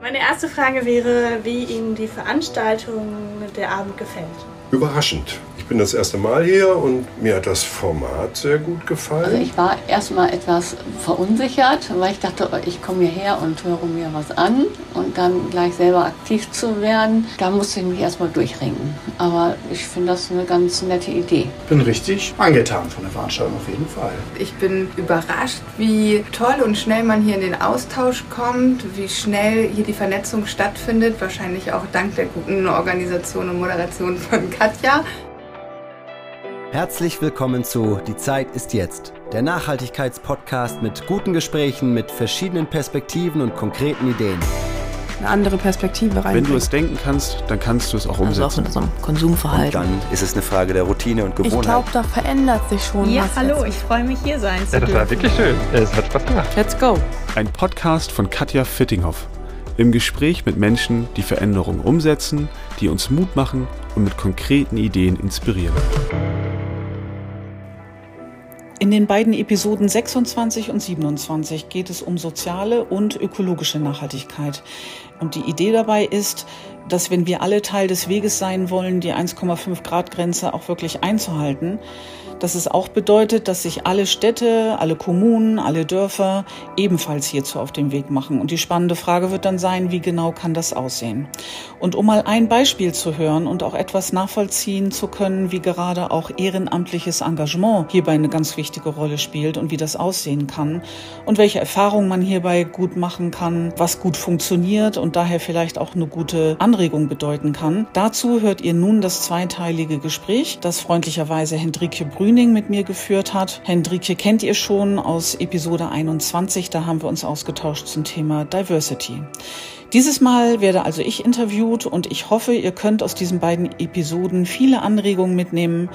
Meine erste Frage wäre, wie Ihnen die Veranstaltung der Abend gefällt. Überraschend bin das erste Mal hier und mir hat das Format sehr gut gefallen. Also ich war erstmal etwas verunsichert, weil ich dachte, ich komme hierher und höre mir was an und dann gleich selber aktiv zu werden, da musste ich mich erstmal durchringen. Aber ich finde das eine ganz nette Idee. Ich bin richtig angetan von der Veranstaltung auf jeden Fall. Ich bin überrascht, wie toll und schnell man hier in den Austausch kommt, wie schnell hier die Vernetzung stattfindet, wahrscheinlich auch dank der guten Organisation und Moderation von Katja. Herzlich willkommen zu Die Zeit ist jetzt, der Nachhaltigkeitspodcast mit guten Gesprächen, mit verschiedenen Perspektiven und konkreten Ideen. Eine andere Perspektive rein. Wenn du es denken kannst, dann kannst du es auch umsetzen. Also auch in unserem Konsumverhalten. Und dann ist es eine Frage der Routine und Gewohnheit. Ich glaube, da verändert sich schon ja, was. Ja, hallo, ich freue mich hier sein zu ja, Das war wirklich schön. Es hat Spaß gemacht. Let's go. Ein Podcast von Katja Fittinghoff. Im Gespräch mit Menschen, die Veränderungen umsetzen, die uns Mut machen und mit konkreten Ideen inspirieren. In den beiden Episoden 26 und 27 geht es um soziale und ökologische Nachhaltigkeit. Und die Idee dabei ist, dass wenn wir alle Teil des Weges sein wollen, die 1,5 Grad Grenze auch wirklich einzuhalten, dass es auch bedeutet, dass sich alle Städte, alle Kommunen, alle Dörfer ebenfalls hierzu auf den Weg machen. Und die spannende Frage wird dann sein, wie genau kann das aussehen? Und um mal ein Beispiel zu hören und auch etwas nachvollziehen zu können, wie gerade auch ehrenamtliches Engagement hierbei eine ganz wichtige Rolle spielt und wie das aussehen kann und welche Erfahrungen man hierbei gut machen kann, was gut funktioniert und daher vielleicht auch eine gute Anregung bedeuten kann. Dazu hört ihr nun das zweiteilige Gespräch, das freundlicherweise Hendrike Brün Grüning mit mir geführt hat. Hendrike kennt ihr schon aus Episode 21, da haben wir uns ausgetauscht zum Thema Diversity. Dieses Mal werde also ich interviewt und ich hoffe, ihr könnt aus diesen beiden Episoden viele Anregungen mitnehmen,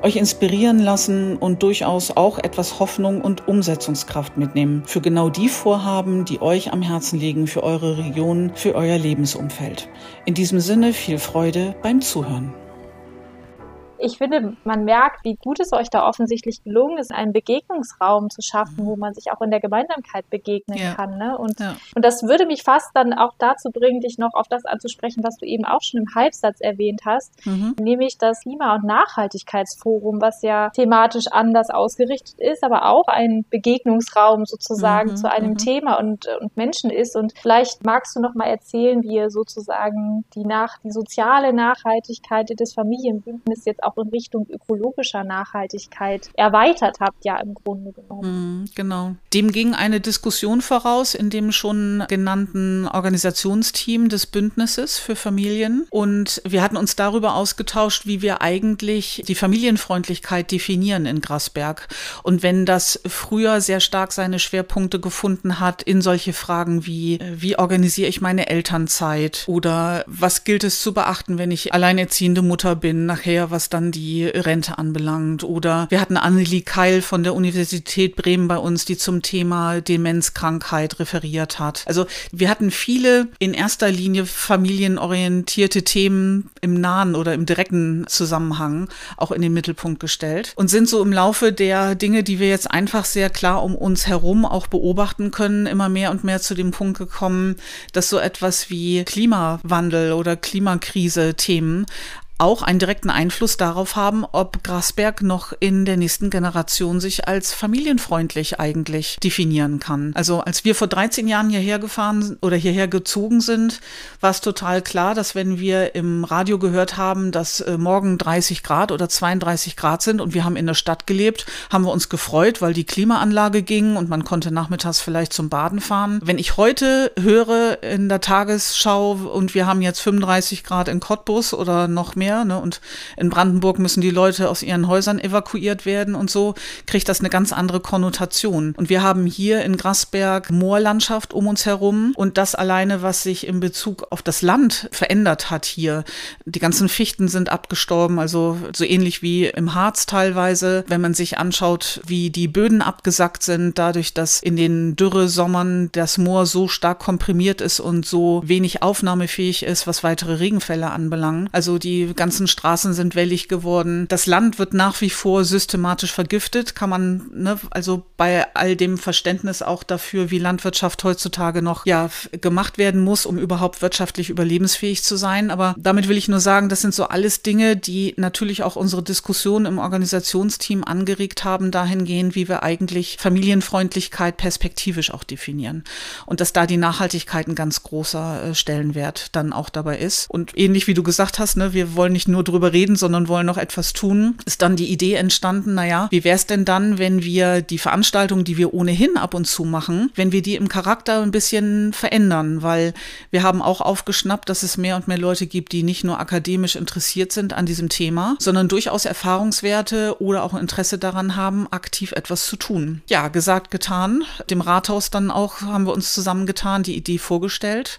euch inspirieren lassen und durchaus auch etwas Hoffnung und Umsetzungskraft mitnehmen für genau die Vorhaben, die euch am Herzen liegen, für eure Region, für euer Lebensumfeld. In diesem Sinne viel Freude beim Zuhören ich finde, man merkt, wie gut es euch da offensichtlich gelungen ist, einen Begegnungsraum zu schaffen, wo man sich auch in der Gemeinsamkeit begegnen ja. kann. Ne? Und, ja. und das würde mich fast dann auch dazu bringen, dich noch auf das anzusprechen, was du eben auch schon im Halbsatz erwähnt hast, mhm. nämlich das Klima- und Nachhaltigkeitsforum, was ja thematisch anders ausgerichtet ist, aber auch ein Begegnungsraum sozusagen mhm. zu einem mhm. Thema und, und Menschen ist. Und vielleicht magst du noch mal erzählen, wie ihr sozusagen die, nach, die soziale Nachhaltigkeit des Familienbündnisses jetzt auch auch in Richtung ökologischer Nachhaltigkeit erweitert habt, ja im Grunde genommen. Mhm, genau. Dem ging eine Diskussion voraus in dem schon genannten Organisationsteam des Bündnisses für Familien. Und wir hatten uns darüber ausgetauscht, wie wir eigentlich die Familienfreundlichkeit definieren in Grasberg. Und wenn das früher sehr stark seine Schwerpunkte gefunden hat in solche Fragen wie, wie organisiere ich meine Elternzeit oder was gilt es zu beachten, wenn ich alleinerziehende Mutter bin, nachher was dann dann die Rente anbelangt. Oder wir hatten Annelie Keil von der Universität Bremen bei uns, die zum Thema Demenzkrankheit referiert hat. Also wir hatten viele in erster Linie familienorientierte Themen im nahen oder im direkten Zusammenhang auch in den Mittelpunkt gestellt und sind so im Laufe der Dinge, die wir jetzt einfach sehr klar um uns herum auch beobachten können, immer mehr und mehr zu dem Punkt gekommen, dass so etwas wie Klimawandel oder Klimakrise Themen auch einen direkten Einfluss darauf haben, ob Grasberg noch in der nächsten Generation sich als familienfreundlich eigentlich definieren kann. Also als wir vor 13 Jahren hierher gefahren oder hierher gezogen sind, war es total klar, dass wenn wir im Radio gehört haben, dass äh, morgen 30 Grad oder 32 Grad sind und wir haben in der Stadt gelebt, haben wir uns gefreut, weil die Klimaanlage ging und man konnte nachmittags vielleicht zum Baden fahren. Wenn ich heute höre in der Tagesschau und wir haben jetzt 35 Grad in Cottbus oder noch mehr, mehr. Ne? Und in Brandenburg müssen die Leute aus ihren Häusern evakuiert werden und so, kriegt das eine ganz andere Konnotation. Und wir haben hier in Grasberg Moorlandschaft um uns herum und das alleine, was sich in Bezug auf das Land verändert hat hier. Die ganzen Fichten sind abgestorben, also so ähnlich wie im Harz teilweise, wenn man sich anschaut, wie die Böden abgesackt sind, dadurch, dass in den Dürresommern das Moor so stark komprimiert ist und so wenig aufnahmefähig ist, was weitere Regenfälle anbelangt. Also die ganzen Straßen sind wellig geworden. Das Land wird nach wie vor systematisch vergiftet. Kann man, ne, also bei all dem Verständnis auch dafür, wie Landwirtschaft heutzutage noch ja gemacht werden muss, um überhaupt wirtschaftlich überlebensfähig zu sein. Aber damit will ich nur sagen, das sind so alles Dinge, die natürlich auch unsere Diskussion im Organisationsteam angeregt haben, dahingehend, wie wir eigentlich Familienfreundlichkeit perspektivisch auch definieren. Und dass da die Nachhaltigkeit ein ganz großer äh, Stellenwert dann auch dabei ist. Und ähnlich wie du gesagt hast, ne, wir wollen nicht nur drüber reden, sondern wollen noch etwas tun, ist dann die Idee entstanden, naja, wie wäre es denn dann, wenn wir die Veranstaltungen, die wir ohnehin ab und zu machen, wenn wir die im Charakter ein bisschen verändern, weil wir haben auch aufgeschnappt, dass es mehr und mehr Leute gibt, die nicht nur akademisch interessiert sind an diesem Thema, sondern durchaus Erfahrungswerte oder auch Interesse daran haben, aktiv etwas zu tun. Ja, gesagt, getan. Dem Rathaus dann auch haben wir uns zusammengetan, die Idee vorgestellt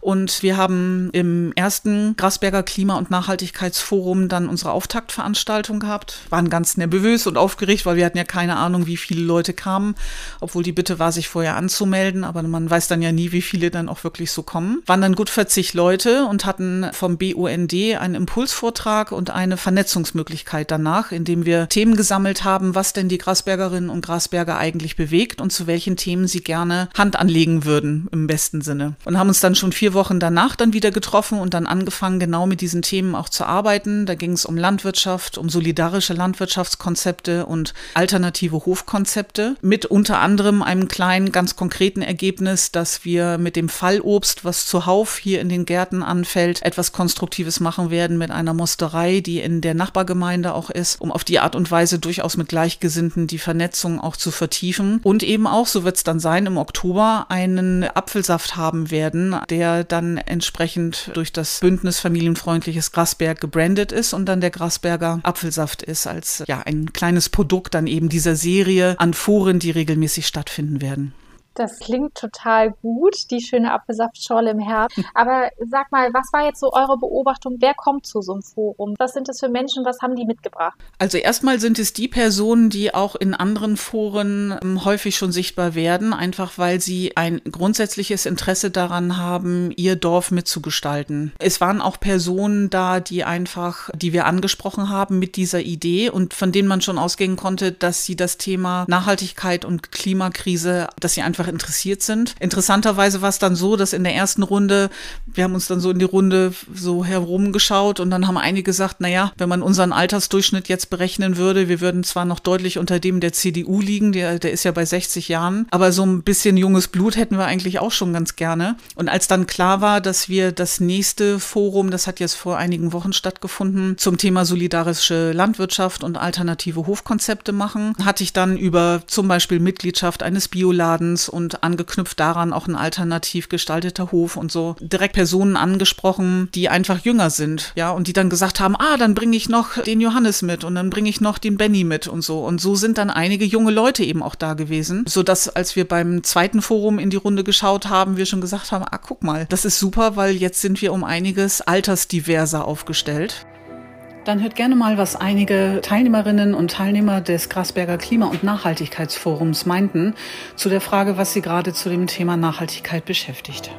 und wir haben im ersten Grasberger Klima- und Nachhaltigkeitsforum dann unsere Auftaktveranstaltung gehabt, waren ganz nervös und aufgeregt, weil wir hatten ja keine Ahnung, wie viele Leute kamen, obwohl die Bitte war, sich vorher anzumelden, aber man weiß dann ja nie, wie viele dann auch wirklich so kommen. Waren dann gut 40 Leute und hatten vom BUND einen Impulsvortrag und eine Vernetzungsmöglichkeit danach, indem wir Themen gesammelt haben, was denn die Grasbergerinnen und Grasberger eigentlich bewegt und zu welchen Themen sie gerne Hand anlegen würden, im besten Sinne. Und haben uns dann schon vier Wochen danach dann wieder getroffen und dann angefangen, genau mit diesen Themen auch zu arbeiten. Da ging es um Landwirtschaft, um solidarische Landwirtschaftskonzepte und alternative Hofkonzepte mit unter anderem einem kleinen, ganz konkreten Ergebnis, dass wir mit dem Fallobst, was zuhauf hier in den Gärten anfällt, etwas Konstruktives machen werden mit einer Mosterei, die in der Nachbargemeinde auch ist, um auf die Art und Weise durchaus mit Gleichgesinnten die Vernetzung auch zu vertiefen. Und eben auch, so wird es dann sein, im Oktober einen Apfelsaft haben werden, der dann entsprechend durch das Bündnis Familienfreundliches Grasberg gebrandet ist und dann der Grasberger Apfelsaft ist als ja ein kleines Produkt dann eben dieser Serie an Foren, die regelmäßig stattfinden werden. Das klingt total gut, die schöne Apfelsaftschorle im Herbst. Aber sag mal, was war jetzt so eure Beobachtung? Wer kommt zu so einem Forum? Was sind das für Menschen? Was haben die mitgebracht? Also erstmal sind es die Personen, die auch in anderen Foren ähm, häufig schon sichtbar werden, einfach weil sie ein grundsätzliches Interesse daran haben, ihr Dorf mitzugestalten. Es waren auch Personen da, die einfach, die wir angesprochen haben mit dieser Idee und von denen man schon ausgehen konnte, dass sie das Thema Nachhaltigkeit und Klimakrise, dass sie einfach einfach interessiert sind. Interessanterweise war es dann so, dass in der ersten Runde, wir haben uns dann so in die Runde so herumgeschaut und dann haben einige gesagt, naja, wenn man unseren Altersdurchschnitt jetzt berechnen würde, wir würden zwar noch deutlich unter dem der CDU liegen, der, der ist ja bei 60 Jahren, aber so ein bisschen junges Blut hätten wir eigentlich auch schon ganz gerne. Und als dann klar war, dass wir das nächste Forum, das hat jetzt vor einigen Wochen stattgefunden, zum Thema solidarische Landwirtschaft und alternative Hofkonzepte machen, hatte ich dann über zum Beispiel Mitgliedschaft eines Bioladens und angeknüpft daran auch ein alternativ gestalteter Hof und so direkt Personen angesprochen, die einfach jünger sind, ja, und die dann gesagt haben, ah, dann bringe ich noch den Johannes mit und dann bringe ich noch den Benny mit und so. Und so sind dann einige junge Leute eben auch da gewesen, so dass als wir beim zweiten Forum in die Runde geschaut haben, wir schon gesagt haben, ah, guck mal, das ist super, weil jetzt sind wir um einiges altersdiverser aufgestellt. Dann hört gerne mal, was einige Teilnehmerinnen und Teilnehmer des Grasberger Klima- und Nachhaltigkeitsforums meinten zu der Frage, was sie gerade zu dem Thema Nachhaltigkeit beschäftigt.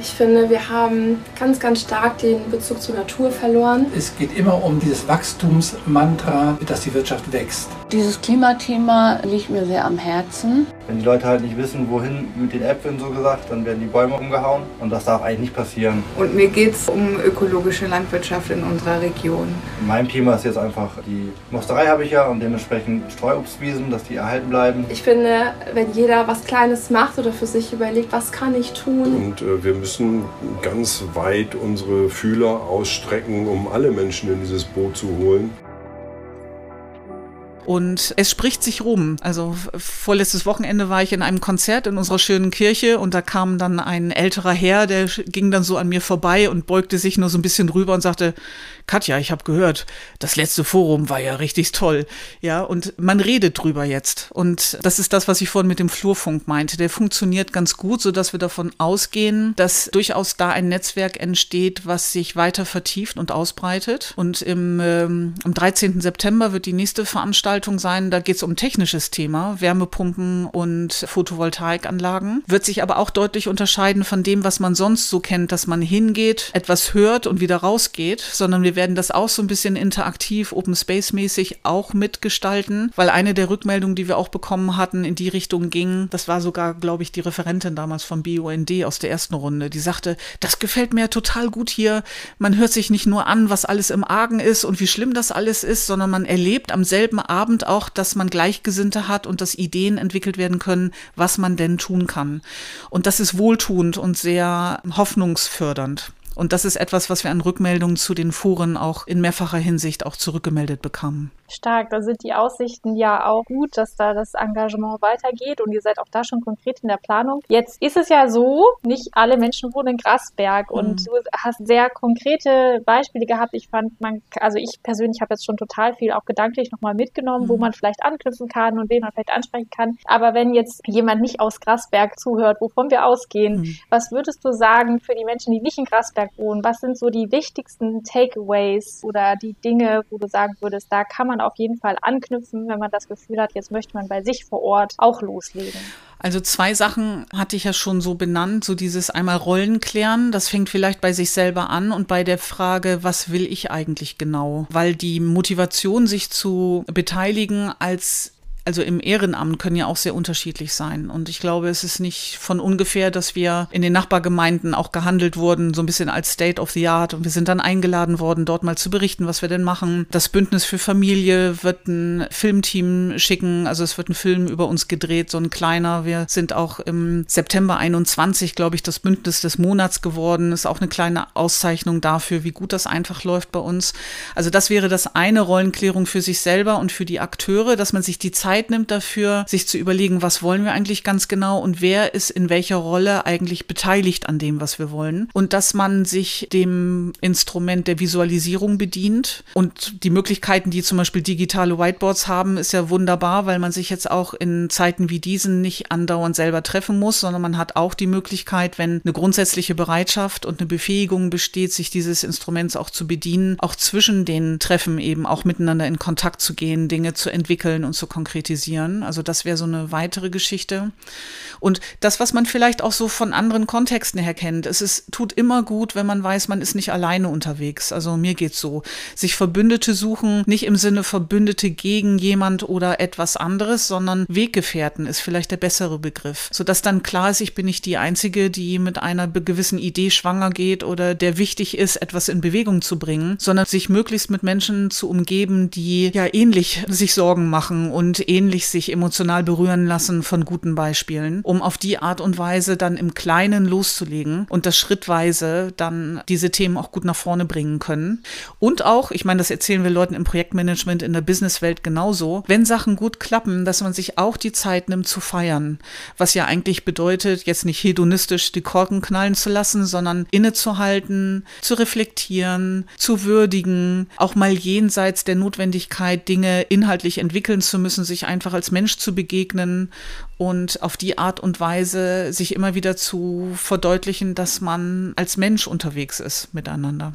Ich finde, wir haben ganz, ganz stark den Bezug zur Natur verloren. Es geht immer um dieses Wachstumsmantra, dass die Wirtschaft wächst. Dieses Klimathema liegt mir sehr am Herzen. Wenn die Leute halt nicht wissen, wohin mit den Äpfeln so gesagt, dann werden die Bäume umgehauen und das darf eigentlich nicht passieren. Und mir geht es um ökologische Landwirtschaft in unserer Region. Mein Thema ist jetzt einfach, die Mosterei habe ich ja und dementsprechend Streuobstwiesen, dass die erhalten bleiben. Ich finde, wenn jeder was Kleines macht oder für sich überlegt, was kann ich tun. Und äh, wir müssen ganz weit unsere Fühler ausstrecken, um alle Menschen in dieses Boot zu holen. Und es spricht sich rum. Also vorletztes Wochenende war ich in einem Konzert in unserer schönen Kirche und da kam dann ein älterer Herr, der ging dann so an mir vorbei und beugte sich nur so ein bisschen rüber und sagte, Katja, ich habe gehört, das letzte Forum war ja richtig toll. Ja, und man redet drüber jetzt. Und das ist das, was ich vorhin mit dem Flurfunk meinte. Der funktioniert ganz gut, sodass wir davon ausgehen, dass durchaus da ein Netzwerk entsteht, was sich weiter vertieft und ausbreitet. Und im, ähm, am 13. September wird die nächste Veranstaltung Veranstaltung sein, da geht es um technisches Thema, Wärmepumpen und Photovoltaikanlagen, wird sich aber auch deutlich unterscheiden von dem, was man sonst so kennt, dass man hingeht, etwas hört und wieder rausgeht, sondern wir werden das auch so ein bisschen interaktiv, Open Space mäßig auch mitgestalten, weil eine der Rückmeldungen, die wir auch bekommen hatten, in die Richtung ging, das war sogar, glaube ich, die Referentin damals vom BUND aus der ersten Runde, die sagte, das gefällt mir total gut hier, man hört sich nicht nur an, was alles im Argen ist und wie schlimm das alles ist, sondern man erlebt am selben Abend auch, dass man Gleichgesinnte hat und dass Ideen entwickelt werden können, was man denn tun kann. Und das ist wohltuend und sehr hoffnungsfördernd. Und das ist etwas, was wir an Rückmeldungen zu den Fuhren auch in mehrfacher Hinsicht auch zurückgemeldet bekamen. Stark, da sind die Aussichten ja auch gut, dass da das Engagement weitergeht und ihr seid auch da schon konkret in der Planung. Jetzt ist es ja so, nicht alle Menschen wohnen in Grasberg mhm. und du hast sehr konkrete Beispiele gehabt. Ich fand, man, also ich persönlich habe jetzt schon total viel auch gedanklich nochmal mitgenommen, mhm. wo man vielleicht anknüpfen kann und wen man vielleicht ansprechen kann. Aber wenn jetzt jemand nicht aus Grasberg zuhört, wovon wir ausgehen, mhm. was würdest du sagen für die Menschen, die nicht in Grasberg wohnen? Was sind so die wichtigsten Takeaways oder die Dinge, wo du sagen würdest, da kann man man auf jeden Fall anknüpfen, wenn man das Gefühl hat, jetzt möchte man bei sich vor Ort auch loslegen. Also zwei Sachen hatte ich ja schon so benannt, so dieses einmal Rollen klären, das fängt vielleicht bei sich selber an und bei der Frage, was will ich eigentlich genau? Weil die Motivation, sich zu beteiligen als also im Ehrenamt können ja auch sehr unterschiedlich sein. Und ich glaube, es ist nicht von ungefähr, dass wir in den Nachbargemeinden auch gehandelt wurden, so ein bisschen als State of the Art. Und wir sind dann eingeladen worden, dort mal zu berichten, was wir denn machen. Das Bündnis für Familie wird ein Filmteam schicken. Also es wird ein Film über uns gedreht, so ein kleiner. Wir sind auch im September 21, glaube ich, das Bündnis des Monats geworden. Ist auch eine kleine Auszeichnung dafür, wie gut das einfach läuft bei uns. Also das wäre das eine Rollenklärung für sich selber und für die Akteure, dass man sich die Zeit Zeit nimmt dafür, sich zu überlegen, was wollen wir eigentlich ganz genau und wer ist in welcher Rolle eigentlich beteiligt an dem, was wir wollen. Und dass man sich dem Instrument der Visualisierung bedient. Und die Möglichkeiten, die zum Beispiel digitale Whiteboards haben, ist ja wunderbar, weil man sich jetzt auch in Zeiten wie diesen nicht andauernd selber treffen muss, sondern man hat auch die Möglichkeit, wenn eine grundsätzliche Bereitschaft und eine Befähigung besteht, sich dieses Instruments auch zu bedienen, auch zwischen den Treffen eben auch miteinander in Kontakt zu gehen, Dinge zu entwickeln und zu konkretisieren kritisieren. Also das wäre so eine weitere Geschichte. Und das, was man vielleicht auch so von anderen Kontexten her kennt, es ist, tut immer gut, wenn man weiß, man ist nicht alleine unterwegs. Also mir geht's so. Sich Verbündete suchen, nicht im Sinne Verbündete gegen jemand oder etwas anderes, sondern Weggefährten ist vielleicht der bessere Begriff. Sodass dann klar ist, ich bin nicht die Einzige, die mit einer gewissen Idee schwanger geht oder der wichtig ist, etwas in Bewegung zu bringen, sondern sich möglichst mit Menschen zu umgeben, die ja ähnlich sich Sorgen machen und ähnlich sich emotional berühren lassen von guten Beispielen, um auf die Art und Weise dann im Kleinen loszulegen und das schrittweise dann diese Themen auch gut nach vorne bringen können. Und auch, ich meine, das erzählen wir Leuten im Projektmanagement, in der Businesswelt genauso, wenn Sachen gut klappen, dass man sich auch die Zeit nimmt zu feiern. Was ja eigentlich bedeutet, jetzt nicht hedonistisch die Korken knallen zu lassen, sondern innezuhalten, zu reflektieren, zu würdigen, auch mal jenseits der Notwendigkeit, Dinge inhaltlich entwickeln zu müssen, sich sich einfach als Mensch zu begegnen und auf die Art und Weise sich immer wieder zu verdeutlichen, dass man als Mensch unterwegs ist miteinander.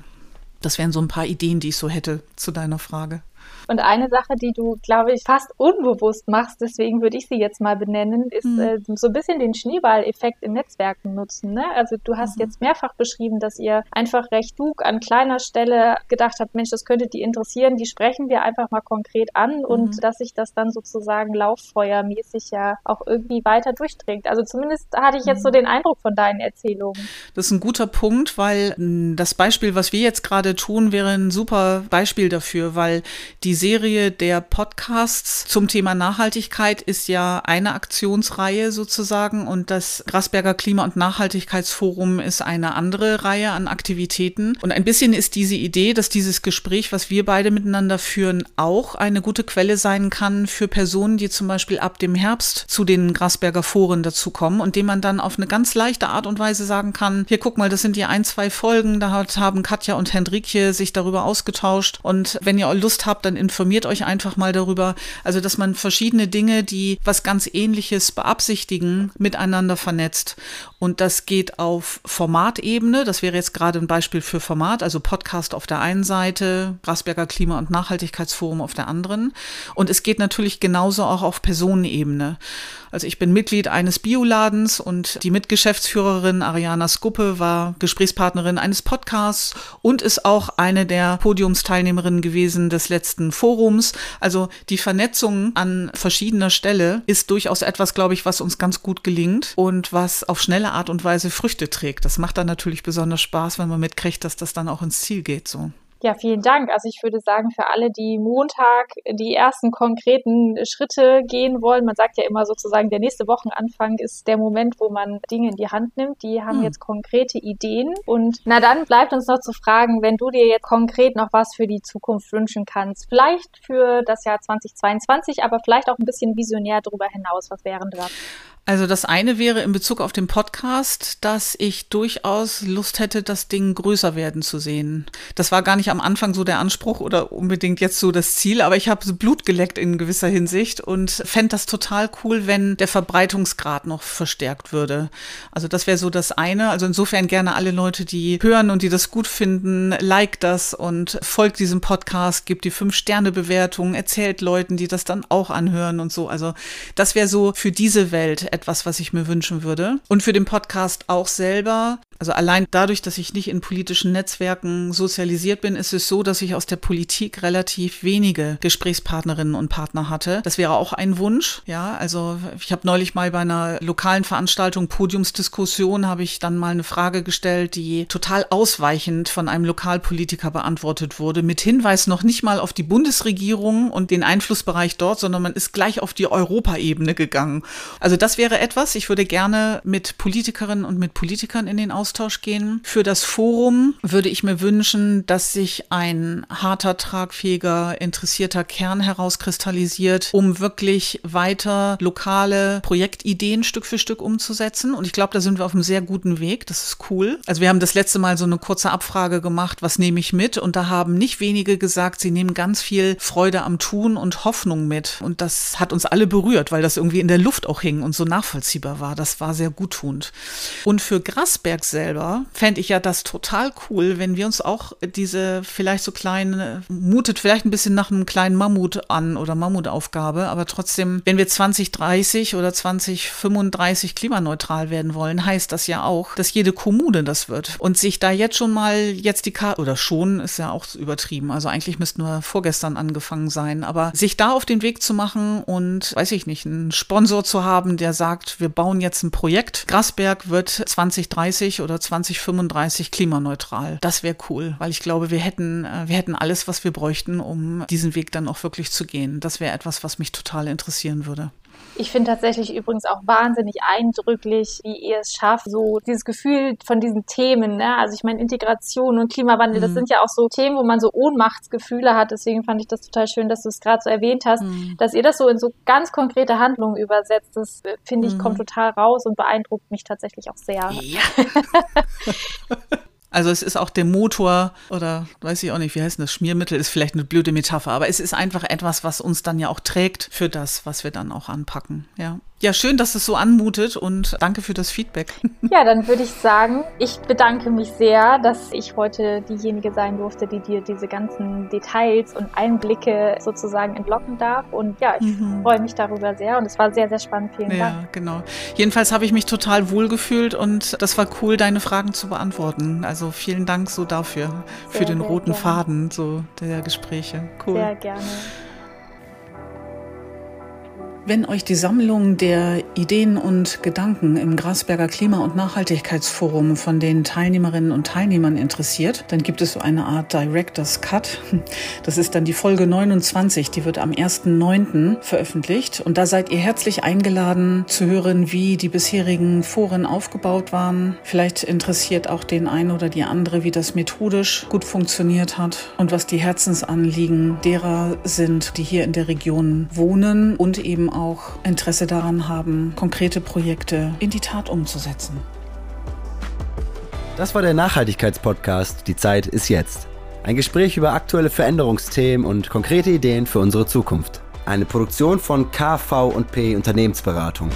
Das wären so ein paar Ideen, die ich so hätte zu deiner Frage. Und eine Sache, die du, glaube ich, fast unbewusst machst, deswegen würde ich sie jetzt mal benennen, ist mhm. äh, so ein bisschen den Schneeball-Effekt in Netzwerken nutzen. Ne? Also du hast mhm. jetzt mehrfach beschrieben, dass ihr einfach recht klug an kleiner Stelle gedacht habt, Mensch, das könnte die interessieren, die sprechen wir einfach mal konkret an mhm. und dass sich das dann sozusagen lauffeuermäßig ja auch irgendwie weiter durchdringt. Also zumindest hatte ich jetzt so mhm. den Eindruck von deinen Erzählungen. Das ist ein guter Punkt, weil das Beispiel, was wir jetzt gerade tun, wäre ein super Beispiel dafür, weil die Serie der Podcasts zum Thema Nachhaltigkeit ist ja eine Aktionsreihe sozusagen und das Grasberger Klima- und Nachhaltigkeitsforum ist eine andere Reihe an Aktivitäten. Und ein bisschen ist diese Idee, dass dieses Gespräch, was wir beide miteinander führen, auch eine gute Quelle sein kann für Personen, die zum Beispiel ab dem Herbst zu den Grasberger Foren dazukommen und dem man dann auf eine ganz leichte Art und Weise sagen kann, hier guck mal, das sind die ein, zwei Folgen, da haben Katja und Hendrikje sich darüber ausgetauscht und wenn ihr Lust habt, dann informiert euch einfach mal darüber. Also, dass man verschiedene Dinge, die was ganz ähnliches beabsichtigen, miteinander vernetzt. Und das geht auf Formatebene. Das wäre jetzt gerade ein Beispiel für Format, also Podcast auf der einen Seite, Grasberger Klima- und Nachhaltigkeitsforum auf der anderen. Und es geht natürlich genauso auch auf Personenebene. Also ich bin Mitglied eines Bioladens und die Mitgeschäftsführerin Ariana Skuppe war Gesprächspartnerin eines Podcasts und ist auch eine der Podiumsteilnehmerinnen gewesen des letzten Forums. Also die Vernetzung an verschiedener Stelle ist durchaus etwas, glaube ich, was uns ganz gut gelingt und was auf schnelle Art und Weise Früchte trägt. Das macht dann natürlich besonders Spaß, wenn man mitkriegt, dass das dann auch ins Ziel geht so. Ja, vielen Dank. Also ich würde sagen, für alle, die Montag die ersten konkreten Schritte gehen wollen, man sagt ja immer sozusagen, der nächste Wochenanfang ist der Moment, wo man Dinge in die Hand nimmt. Die haben hm. jetzt konkrete Ideen. Und na dann bleibt uns noch zu fragen, wenn du dir jetzt konkret noch was für die Zukunft wünschen kannst, vielleicht für das Jahr 2022, aber vielleicht auch ein bisschen visionär darüber hinaus. Was wären das? Also das eine wäre in Bezug auf den Podcast, dass ich durchaus Lust hätte, das Ding größer werden zu sehen. Das war gar nicht am Anfang so der Anspruch oder unbedingt jetzt so das Ziel, aber ich habe Blut geleckt in gewisser Hinsicht und fände das total cool, wenn der Verbreitungsgrad noch verstärkt würde. Also das wäre so das eine. Also insofern gerne alle Leute, die hören und die das gut finden, like das und folgt diesem Podcast, gibt die Fünf-Sterne-Bewertung, erzählt Leuten, die das dann auch anhören und so. Also das wäre so für diese Welt etwas, was ich mir wünschen würde. Und für den Podcast auch selber. Also allein dadurch, dass ich nicht in politischen Netzwerken sozialisiert bin, ist es so, dass ich aus der Politik relativ wenige Gesprächspartnerinnen und Partner hatte. Das wäre auch ein Wunsch. Ja, also ich habe neulich mal bei einer lokalen Veranstaltung Podiumsdiskussion habe ich dann mal eine Frage gestellt, die total ausweichend von einem Lokalpolitiker beantwortet wurde, mit Hinweis noch nicht mal auf die Bundesregierung und den Einflussbereich dort, sondern man ist gleich auf die Europaebene gegangen. Also das wäre etwas. Ich würde gerne mit Politikerinnen und mit Politikern in den Austausch Austausch gehen. Für das Forum würde ich mir wünschen, dass sich ein harter, tragfähiger, interessierter Kern herauskristallisiert, um wirklich weiter lokale Projektideen Stück für Stück umzusetzen. Und ich glaube, da sind wir auf einem sehr guten Weg. Das ist cool. Also wir haben das letzte Mal so eine kurze Abfrage gemacht, was nehme ich mit? Und da haben nicht wenige gesagt, sie nehmen ganz viel Freude am Tun und Hoffnung mit. Und das hat uns alle berührt, weil das irgendwie in der Luft auch hing und so nachvollziehbar war. Das war sehr guttunend. Und für Grasberg selbst selber fände ich ja das total cool, wenn wir uns auch diese vielleicht so kleine, mutet vielleicht ein bisschen nach einem kleinen Mammut an oder Mammutaufgabe, aber trotzdem, wenn wir 2030 oder 2035 klimaneutral werden wollen, heißt das ja auch, dass jede Kommune das wird. Und sich da jetzt schon mal jetzt die Karte, oder schon ist ja auch übertrieben, also eigentlich müsste nur vorgestern angefangen sein, aber sich da auf den Weg zu machen und, weiß ich nicht, einen Sponsor zu haben, der sagt, wir bauen jetzt ein Projekt. Grasberg wird 2030 oder oder 2035 klimaneutral. Das wäre cool, weil ich glaube, wir hätten, äh, wir hätten alles, was wir bräuchten, um diesen Weg dann auch wirklich zu gehen. Das wäre etwas, was mich total interessieren würde. Ich finde tatsächlich übrigens auch wahnsinnig eindrücklich, wie ihr es schafft, so dieses Gefühl von diesen Themen. Ne? Also ich meine, Integration und Klimawandel, mhm. das sind ja auch so Themen, wo man so Ohnmachtsgefühle hat. Deswegen fand ich das total schön, dass du es gerade so erwähnt hast, mhm. dass ihr das so in so ganz konkrete Handlungen übersetzt. Das äh, finde ich, mhm. kommt total raus und beeindruckt mich tatsächlich auch sehr. Ja. Also es ist auch der Motor oder weiß ich auch nicht, wie heißt das? Schmiermittel ist vielleicht eine blöde Metapher, aber es ist einfach etwas, was uns dann ja auch trägt für das, was wir dann auch anpacken. Ja. Ja, schön, dass es so anmutet und danke für das Feedback. Ja, dann würde ich sagen, ich bedanke mich sehr, dass ich heute diejenige sein durfte, die dir diese ganzen Details und Einblicke sozusagen entlocken darf. Und ja, ich mhm. freue mich darüber sehr und es war sehr, sehr spannend. Vielen ja, Dank. Ja, genau. Jedenfalls habe ich mich total wohlgefühlt und das war cool, deine Fragen zu beantworten. Also vielen Dank so dafür, sehr, für den roten gerne. Faden so der Gespräche. Cool. Sehr gerne. Wenn euch die Sammlung der Ideen und Gedanken im Grasberger Klima- und Nachhaltigkeitsforum von den Teilnehmerinnen und Teilnehmern interessiert, dann gibt es so eine Art Director's Cut. Das ist dann die Folge 29, die wird am 1.9. veröffentlicht. Und da seid ihr herzlich eingeladen zu hören, wie die bisherigen Foren aufgebaut waren. Vielleicht interessiert auch den einen oder die andere, wie das methodisch gut funktioniert hat und was die Herzensanliegen derer sind, die hier in der Region wohnen und eben auch Interesse daran haben, konkrete Projekte in die Tat umzusetzen. Das war der Nachhaltigkeitspodcast Die Zeit ist jetzt. Ein Gespräch über aktuelle Veränderungsthemen und konkrete Ideen für unsere Zukunft. Eine Produktion von KV&P Unternehmensberatung.